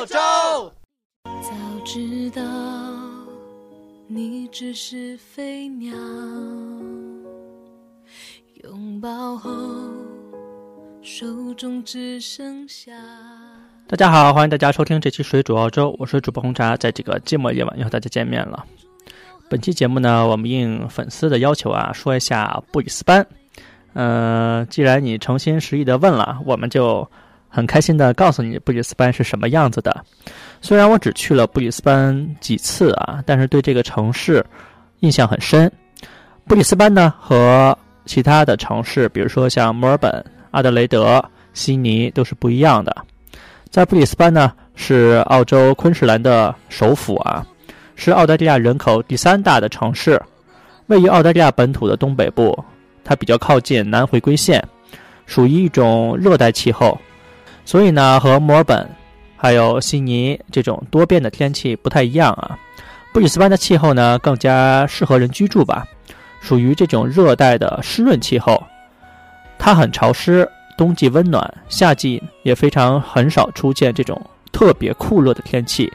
澳洲。早知道你只是飞鸟，拥抱后手中只剩下。大家好，欢迎大家收听这期《水煮澳洲》，我是主播红茶，在这个寂寞夜晚又和大家见面了。本期节目呢，我们应粉丝的要求啊，说一下布里斯班。呃，既然你诚心实意的问了，我们就很开心的告诉你布里斯班是什么样子的。虽然我只去了布里斯班几次啊，但是对这个城市印象很深。布里斯班呢和其他的城市，比如说像墨尔本、阿德雷德、悉尼都是不一样的。在布里斯班呢，是澳洲昆士兰的首府啊，是澳大利亚人口第三大的城市，位于澳大利亚本土的东北部。它比较靠近南回归线，属于一种热带气候，所以呢，和墨尔本还有悉尼这种多变的天气不太一样啊。布里斯班的气候呢，更加适合人居住吧，属于这种热带的湿润气候，它很潮湿，冬季温暖，夏季也非常很少出现这种特别酷热的天气，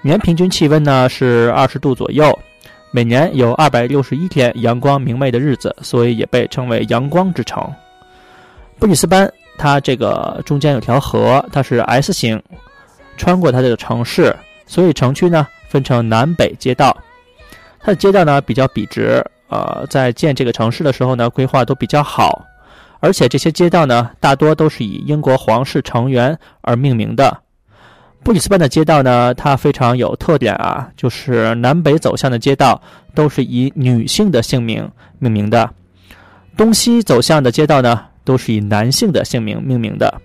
年平均气温呢是二十度左右。每年有二百六十一天阳光明媚的日子，所以也被称为阳光之城。布里斯班，它这个中间有条河，它是 S 型，穿过它这个城市，所以城区呢分成南北街道。它的街道呢比较笔直，呃，在建这个城市的时候呢规划都比较好，而且这些街道呢大多都是以英国皇室成员而命名的。布里斯班的街道呢，它非常有特点啊，就是南北走向的街道都是以女性的姓名命名的，东西走向的街道呢都是以男性的姓名命名的。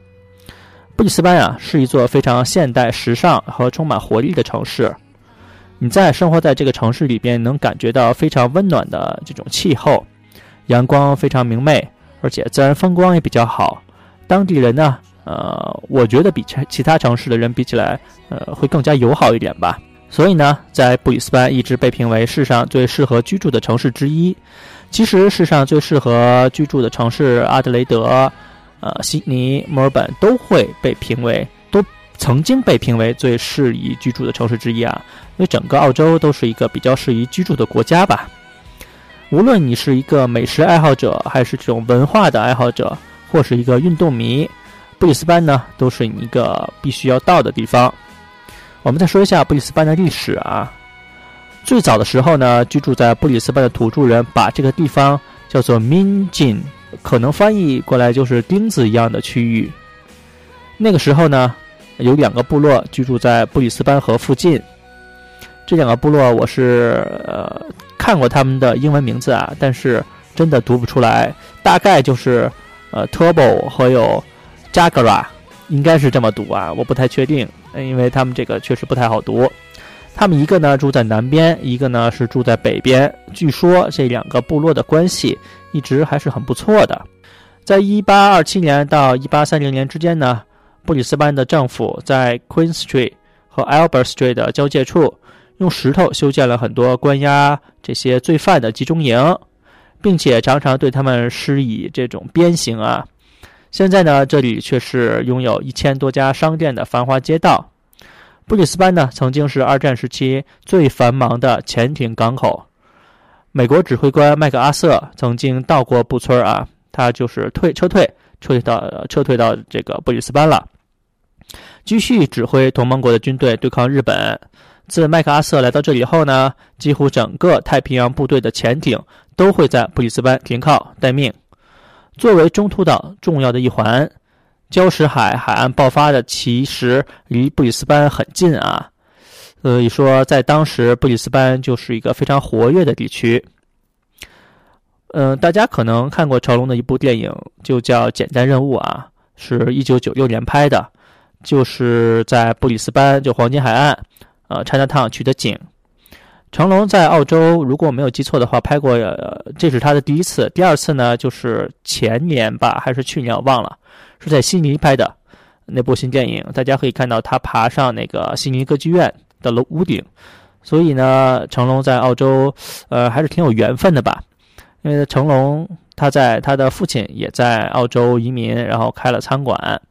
布里斯班啊，是一座非常现代、时尚和充满活力的城市。你在生活在这个城市里边，能感觉到非常温暖的这种气候，阳光非常明媚，而且自然风光也比较好。当地人呢？呃，我觉得比其其他城市的人比起来，呃，会更加友好一点吧。所以呢，在布里斯班一直被评为世上最适合居住的城市之一。其实，世上最适合居住的城市阿德雷德、呃，悉尼、墨尔本都会被评为，都曾经被评为最适宜居住的城市之一啊。因为整个澳洲都是一个比较适宜居住的国家吧。无论你是一个美食爱好者，还是这种文化的爱好者，或是一个运动迷。布里斯班呢，都是你一个必须要到的地方。我们再说一下布里斯班的历史啊。最早的时候呢，居住在布里斯班的土著人把这个地方叫做 Minjin，可能翻译过来就是钉子一样的区域。那个时候呢，有两个部落居住在布里斯班河附近。这两个部落我是呃看过他们的英文名字啊，但是真的读不出来。大概就是呃 Turbo 和有。Jagara，应该是这么读啊，我不太确定，因为他们这个确实不太好读。他们一个呢住在南边，一个呢是住在北边。据说这两个部落的关系一直还是很不错的。在1827年到1830年之间呢，布里斯班的政府在 Queen Street 和 Albert Street 的交界处，用石头修建了很多关押这些罪犯的集中营，并且常常对他们施以这种鞭刑啊。现在呢，这里却是拥有一千多家商店的繁华街道。布里斯班呢，曾经是二战时期最繁忙的潜艇港口。美国指挥官麦克阿瑟曾经到过布村啊，他就是退撤退，撤退到撤退到这个布里斯班了，继续指挥同盟国的军队对抗日本。自麦克阿瑟来到这里后呢，几乎整个太平洋部队的潜艇都会在布里斯班停靠待命。作为中途岛重要的一环，礁石海海岸爆发的其实离布里斯班很近啊，所以说在当时布里斯班就是一个非常活跃的地区。嗯，大家可能看过成龙的一部电影，就叫《简单任务》啊，是一九九六年拍的，就是在布里斯班就黄金海岸，呃，China Town 取的景。成龙在澳洲，如果没有记错的话，拍过，这是他的第一次。第二次呢，就是前年吧，还是去年，我忘了，是在悉尼拍的那部新电影。大家可以看到他爬上那个悉尼歌剧院的楼屋顶。所以呢，成龙在澳洲，呃，还是挺有缘分的吧？因为成龙他在他的父亲也在澳洲移民，然后开了餐馆，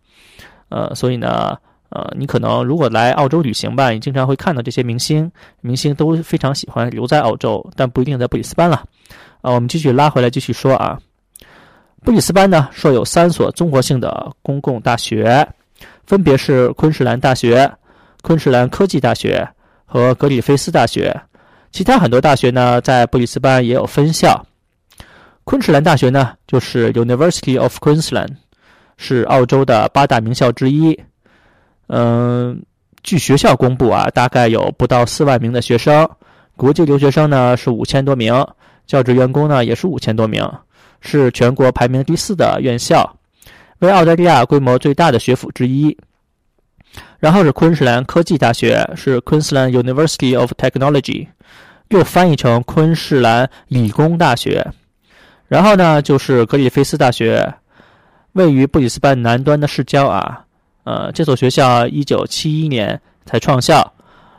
呃，所以呢，呃，你可能如果来澳洲旅行吧，你经常会看到这些明星，明星都非常喜欢留在澳洲，但不一定在布里斯班了。啊，我们继续拉回来继续说啊，布里斯班呢，设有三所综合性的公共大学，分别是昆士兰大学、昆士兰科技大学和格里菲斯大学。其他很多大学呢，在布里斯班也有分校。昆士兰大学呢，就是 University of Queensland，是澳洲的八大名校之一。嗯，据学校公布啊，大概有不到四万名的学生，国际留学生呢是五千多名，教职员工呢也是五千多名，是全国排名第四的院校，为澳大利亚规模最大的学府之一。然后是昆士兰科技大学，是 Queensland University of Technology，又翻译成昆士兰理工大学。然后呢，就是格里菲斯大学，位于布里斯班南端的市郊啊。呃，这所学校一九七一年才创校，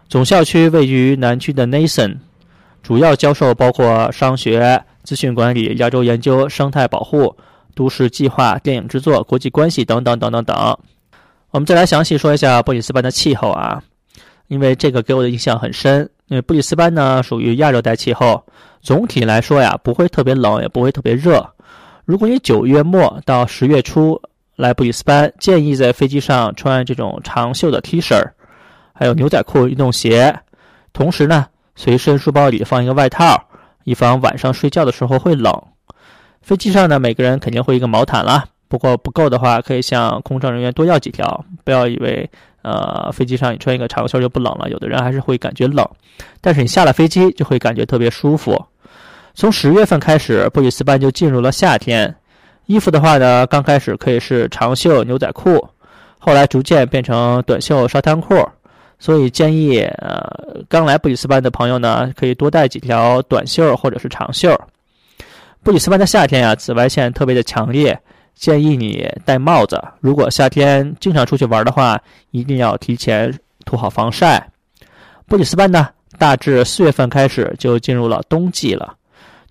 总校区位于南区的 Nathan，主要教授包括商学、资讯管理、亚洲研究、生态保护、都市计划、电影制作、国际关系等等等等等。我们再来详细说一下布里斯班的气候啊，因为这个给我的印象很深。因为布里斯班呢属于亚热带气候，总体来说呀不会特别冷，也不会特别热。如果你九月末到十月初。来布里斯班，建议在飞机上穿这种长袖的 T 恤，还有牛仔裤、运动鞋。同时呢，随身书包里放一个外套，以防晚上睡觉的时候会冷。飞机上呢，每个人肯定会一个毛毯啦。不过不够的话，可以向空乘人员多要几条。不要以为呃飞机上你穿一个长袖就不冷了，有的人还是会感觉冷。但是你下了飞机就会感觉特别舒服。从十月份开始，布里斯班就进入了夏天。衣服的话呢，刚开始可以是长袖牛仔裤，后来逐渐变成短袖沙滩裤。所以建议，呃，刚来布里斯班的朋友呢，可以多带几条短袖或者是长袖。布里斯班的夏天呀，紫外线特别的强烈，建议你戴帽子。如果夏天经常出去玩的话，一定要提前涂好防晒。布里斯班呢，大致四月份开始就进入了冬季了，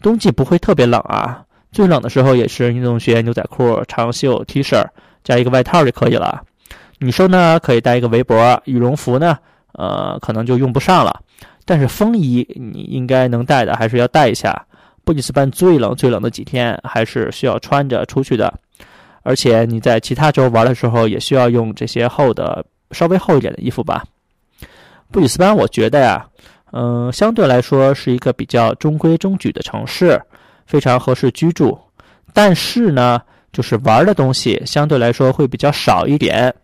冬季不会特别冷啊。最冷的时候也是运动鞋、牛仔裤、长袖 T 恤加一个外套就可以了。女生呢可以带一个围脖，羽绒服呢，呃，可能就用不上了。但是风衣你应该能带的，还是要带一下。布里斯班最冷最冷的几天还是需要穿着出去的。而且你在其他州玩的时候也需要用这些厚的、稍微厚一点的衣服吧。布里斯班我觉得呀，嗯，相对来说是一个比较中规中矩的城市。非常合适居住，但是呢，就是玩的东西相对来说会比较少一点。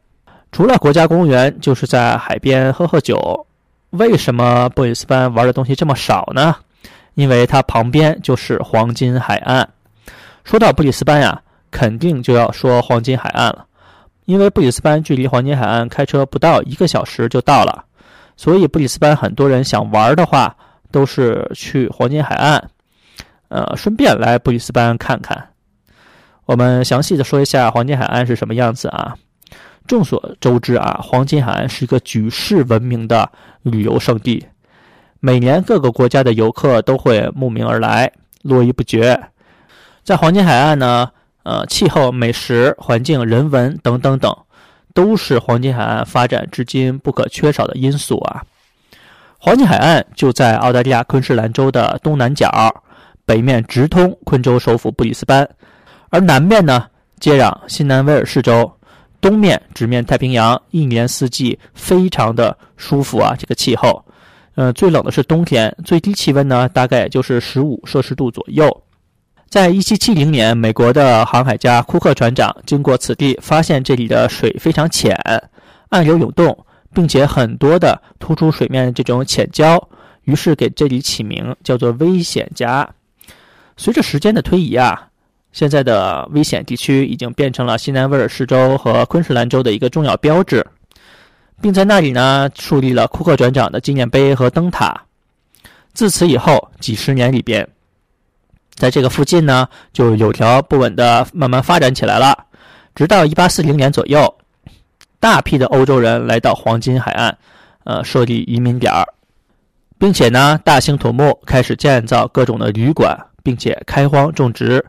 除了国家公园，就是在海边喝喝酒。为什么布里斯班玩的东西这么少呢？因为它旁边就是黄金海岸。说到布里斯班呀，肯定就要说黄金海岸了，因为布里斯班距离黄金海岸开车不到一个小时就到了，所以布里斯班很多人想玩的话，都是去黄金海岸。呃，顺便来布里斯班看看。我们详细的说一下黄金海岸是什么样子啊？众所周知啊，黄金海岸是一个举世闻名的旅游胜地，每年各个国家的游客都会慕名而来，络绎不绝。在黄金海岸呢，呃，气候、美食、环境、人文等等等，都是黄金海岸发展至今不可缺少的因素啊。黄金海岸就在澳大利亚昆士兰州的东南角。北面直通昆州首府布里斯班，而南面呢接壤新南威尔士州，东面直面太平洋，一年四季非常的舒服啊！这个气候，呃，最冷的是冬天，最低气温呢大概也就是十五摄氏度左右。在一七七零年，美国的航海家库克船长经过此地，发现这里的水非常浅，暗流涌动，并且很多的突出水面这种浅礁，于是给这里起名叫做危险夹。随着时间的推移啊，现在的危险地区已经变成了西南威尔士州和昆士兰州的一个重要标志，并在那里呢树立了库克船长的纪念碑和灯塔。自此以后，几十年里边，在这个附近呢就有条不紊的慢慢发展起来了。直到1840年左右，大批的欧洲人来到黄金海岸，呃，设立移民点儿，并且呢大兴土木，开始建造各种的旅馆。并且开荒种植，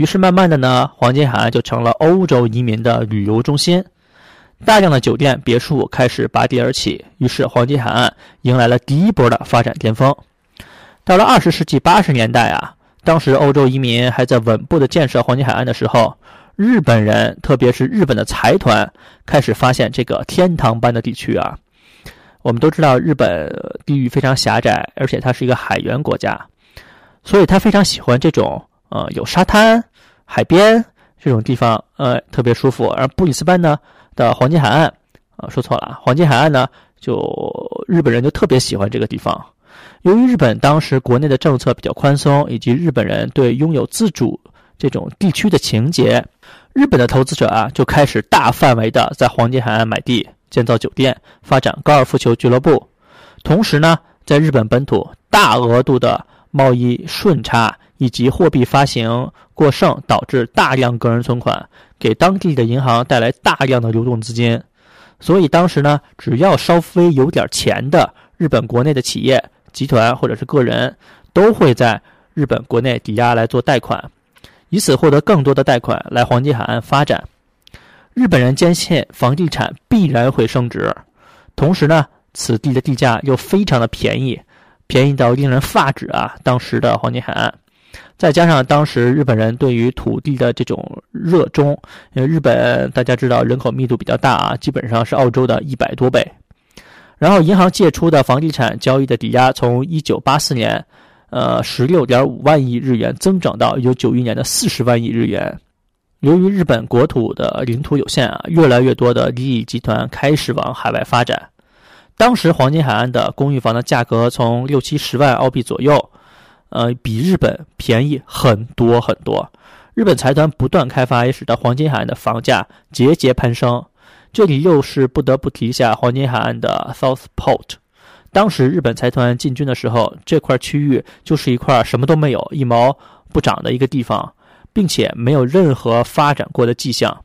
于是慢慢的呢，黄金海岸就成了欧洲移民的旅游中心。大量的酒店、别墅开始拔地而起，于是黄金海岸迎来了第一波的发展巅峰。到了二十世纪八十年代啊，当时欧洲移民还在稳步的建设黄金海岸的时候，日本人，特别是日本的财团，开始发现这个天堂般的地区啊。我们都知道，日本地域非常狭窄，而且它是一个海员国家，所以他非常喜欢这种呃有沙滩、海边这种地方，呃特别舒服。而布里斯班呢的黄金海岸，啊说错了，黄金海岸呢就日本人就特别喜欢这个地方。由于日本当时国内的政策比较宽松，以及日本人对拥有自主这种地区的情节，日本的投资者啊就开始大范围的在黄金海岸买地。建造酒店，发展高尔夫球俱乐部，同时呢，在日本本土大额度的贸易顺差以及货币发行过剩，导致大量个人存款，给当地的银行带来大量的流动资金。所以当时呢，只要稍微有点钱的日本国内的企业、集团或者是个人，都会在日本国内抵押来做贷款，以此获得更多的贷款来黄金海岸发展。日本人坚信房地产必然会升值，同时呢，此地的地价又非常的便宜，便宜到令人发指啊！当时的黄金海岸，再加上当时日本人对于土地的这种热衷，因为日本大家知道人口密度比较大啊，基本上是澳洲的一百多倍。然后银行借出的房地产交易的抵押，从一九八四年，呃，十六点五万亿日元增长到一九九一年的四十万亿日元。由于日本国土的领土有限啊，越来越多的利益集团开始往海外发展。当时黄金海岸的公寓房的价格从六七十万澳币左右，呃，比日本便宜很多很多。日本财团不断开发，也使得黄金海岸的房价节节攀升。这里又是不得不提一下黄金海岸的 Southport。当时日本财团进军的时候，这块区域就是一块什么都没有、一毛不长的一个地方。并且没有任何发展过的迹象。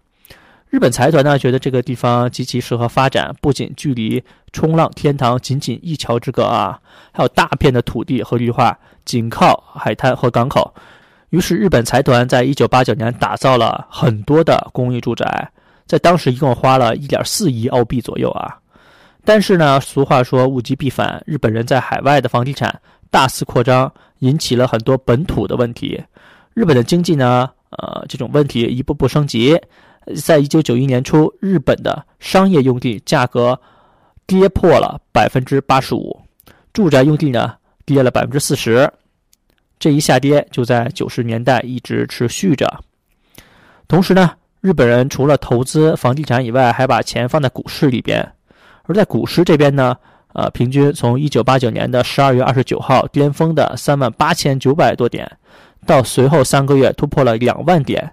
日本财团呢，觉得这个地方极其适合发展，不仅距离冲浪天堂仅仅一桥之隔啊，还有大片的土地和绿化，紧靠海滩和港口。于是，日本财团在一九八九年打造了很多的公寓住宅，在当时一共花了一点四亿澳币左右啊。但是呢，俗话说物极必反，日本人在海外的房地产大肆扩张，引起了很多本土的问题。日本的经济呢，呃，这种问题一步步升级。在一九九一年初，日本的商业用地价格跌破了百分之八十五，住宅用地呢跌了百分之四十。这一下跌就在九十年代一直持续着。同时呢，日本人除了投资房地产以外，还把钱放在股市里边。而在股市这边呢，呃，平均从一九八九年的十二月二十九号巅峰的三万八千九百多点。到随后三个月突破了两万点，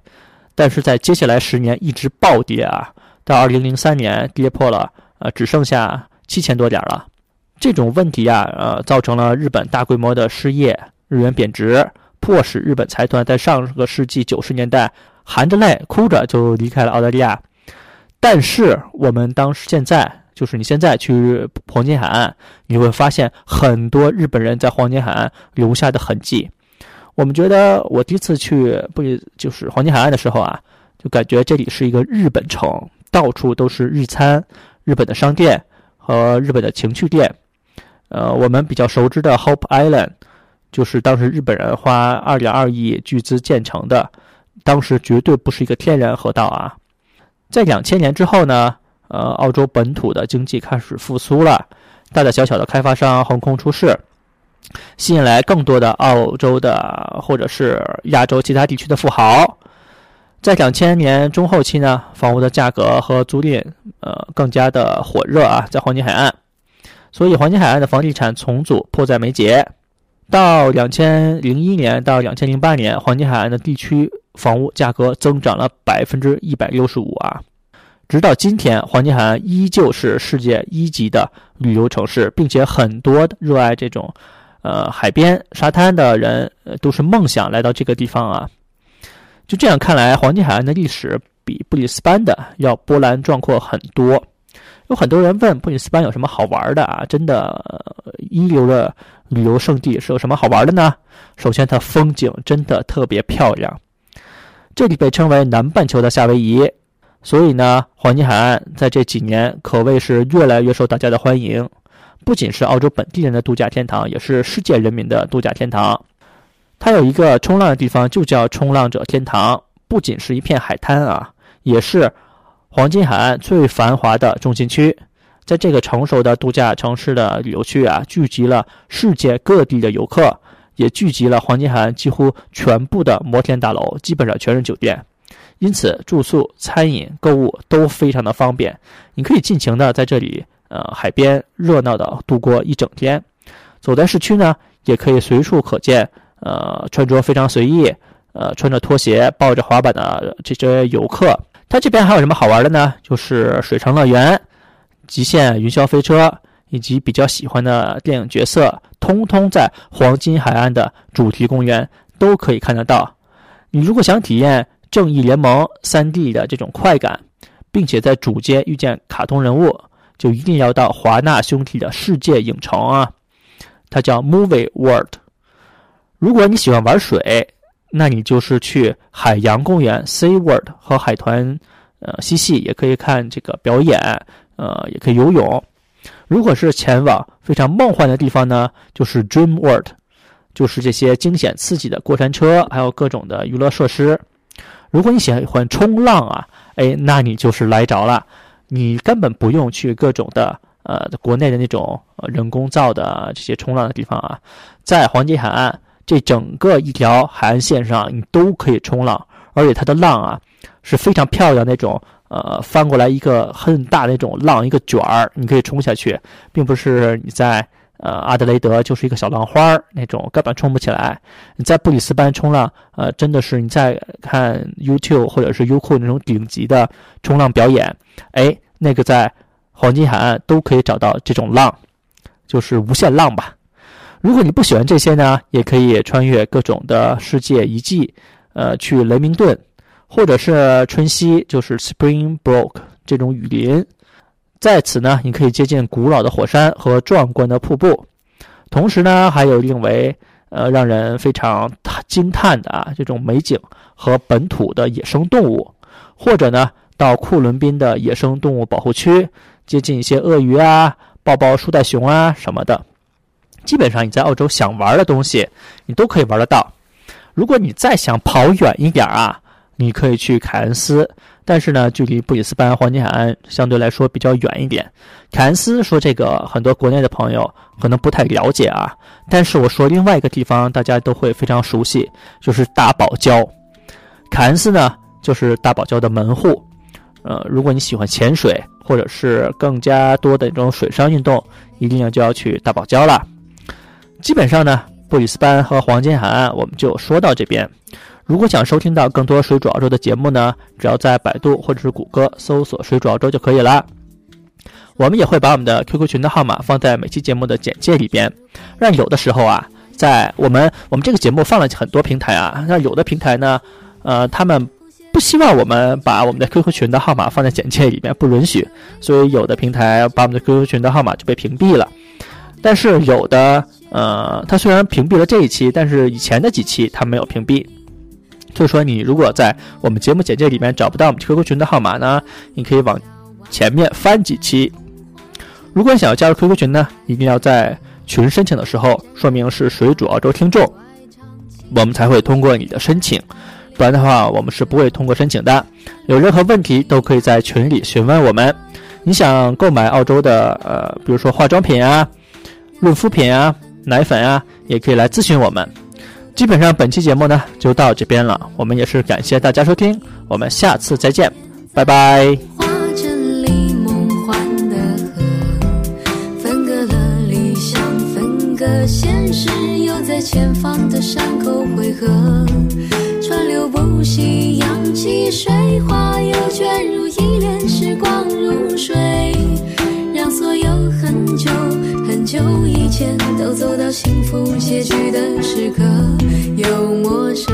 但是在接下来十年一直暴跌啊，到二零零三年跌破了呃只剩下七千多点了。这种问题啊，呃，造成了日本大规模的失业，日元贬值，迫使日本财团在上个世纪九十年代含着泪哭着就离开了澳大利亚。但是我们当现在就是你现在去黄金海岸，你会发现很多日本人在黄金海岸留下的痕迹。我们觉得，我第一次去不就是黄金海岸的时候啊，就感觉这里是一个日本城，到处都是日餐、日本的商店和日本的情趣店。呃，我们比较熟知的 Hope Island，就是当时日本人花二点二亿巨资建成的，当时绝对不是一个天然河道啊。在两千年之后呢，呃，澳洲本土的经济开始复苏了，大大小小的开发商横空出世。吸引来更多的澳洲的或者是亚洲其他地区的富豪，在两千年中后期呢，房屋的价格和租赁呃更加的火热啊，在黄金海岸，所以黄金海岸的房地产重组迫在眉睫。到两千零一年到两千零八年，黄金海岸的地区房屋价格增长了百分之一百六十五啊，直到今天，黄金海岸依旧是世界一级的旅游城市，并且很多热爱这种。呃，海边沙滩的人都是梦想来到这个地方啊。就这样看来，黄金海岸的历史比布里斯班的要波澜壮阔很多。有很多人问布里斯班有什么好玩的啊？真的一流的旅游胜地是有什么好玩的呢？首先，它风景真的特别漂亮。这里被称为南半球的夏威夷，所以呢，黄金海岸在这几年可谓是越来越受大家的欢迎，不仅是澳洲本地人的度假天堂，也是世界人民的度假天堂。它有一个冲浪的地方，就叫冲浪者天堂，不仅是一片海滩啊，也是黄金海岸最繁华的中心区。在这个成熟的度假城市的旅游区啊，聚集了世界各地的游客，也聚集了黄金海岸几乎全部的摩天大楼，基本上全是酒店。因此，住宿、餐饮、购物都非常的方便。你可以尽情的在这里，呃，海边热闹的度过一整天。走在市区呢，也可以随处可见，呃，穿着非常随意，呃，穿着拖鞋、抱着滑板的这些游客。它这边还有什么好玩的呢？就是水上乐园、极限云霄飞车，以及比较喜欢的电影角色，通通在黄金海岸的主题公园都可以看得到。你如果想体验，正义联盟三 D 的这种快感，并且在主街遇见卡通人物，就一定要到华纳兄弟的世界影城啊！它叫 Movie World。如果你喜欢玩水，那你就是去海洋公园 Sea World 和海豚呃嬉戏，也可以看这个表演，呃，也可以游泳。如果是前往非常梦幻的地方呢，就是 Dream World，就是这些惊险刺激的过山车，还有各种的娱乐设施。如果你喜欢冲浪啊，哎，那你就是来着了。你根本不用去各种的呃国内的那种人工造的这些冲浪的地方啊，在黄金海岸这整个一条海岸线上，你都可以冲浪，而且它的浪啊是非常漂亮那种，呃，翻过来一个很大的那种浪，一个卷儿，你可以冲下去，并不是你在。呃，阿德雷德就是一个小浪花儿那种，根本冲不起来。你在布里斯班冲浪，呃，真的是你在看 YouTube 或者是优酷那种顶级的冲浪表演，哎，那个在黄金海岸都可以找到这种浪，就是无限浪吧。如果你不喜欢这些呢，也可以穿越各种的世界遗迹，呃，去雷明顿，或者是春熙，就是 Springbrook 这种雨林。在此呢，你可以接近古老的火山和壮观的瀑布，同时呢，还有另为呃让人非常惊叹的啊这种美景和本土的野生动物，或者呢，到库伦宾的野生动物保护区，接近一些鳄鱼啊、抱抱树袋熊啊什么的。基本上你在澳洲想玩的东西，你都可以玩得到。如果你再想跑远一点啊，你可以去凯恩斯。但是呢，距离布里斯班黄金海岸相对来说比较远一点。凯恩斯说这个很多国内的朋友可能不太了解啊，但是我说另外一个地方大家都会非常熟悉，就是大堡礁。凯恩斯呢就是大堡礁的门户。呃，如果你喜欢潜水或者是更加多的这种水上运动，一定要就要去大堡礁了。基本上呢，布里斯班和黄金海岸我们就说到这边。如果想收听到更多水煮澳洲的节目呢，只要在百度或者是谷歌搜索“水煮澳洲”就可以了。我们也会把我们的 QQ 群的号码放在每期节目的简介里边，让有的时候啊，在我们我们这个节目放了很多平台啊，那有的平台呢，呃，他们不希望我们把我们的 QQ 群的号码放在简介里面，不允许，所以有的平台把我们的 QQ 群的号码就被屏蔽了。但是有的，呃，他虽然屏蔽了这一期，但是以前的几期他没有屏蔽。就是说，你如果在我们节目简介里面找不到我们 QQ 群的号码呢，你可以往前面翻几期。如果你想要加入 QQ 群呢，一定要在群申请的时候说明是水煮澳洲听众，我们才会通过你的申请。不然的话，我们是不会通过申请的。有任何问题都可以在群里询问我们。你想购买澳洲的呃，比如说化妆品啊、润肤品啊、奶粉啊，也可以来咨询我们。基本上本期节目呢就到这边了，我们也是感谢大家收听，我们下次再见，拜拜。化成里梦幻的河，分隔了理想，分隔现实，又在前方的山口汇合。川流不息，扬起水花，又卷入一帘时光如水，让所有很久。很久以前，都走到幸福结局的时刻，又陌生。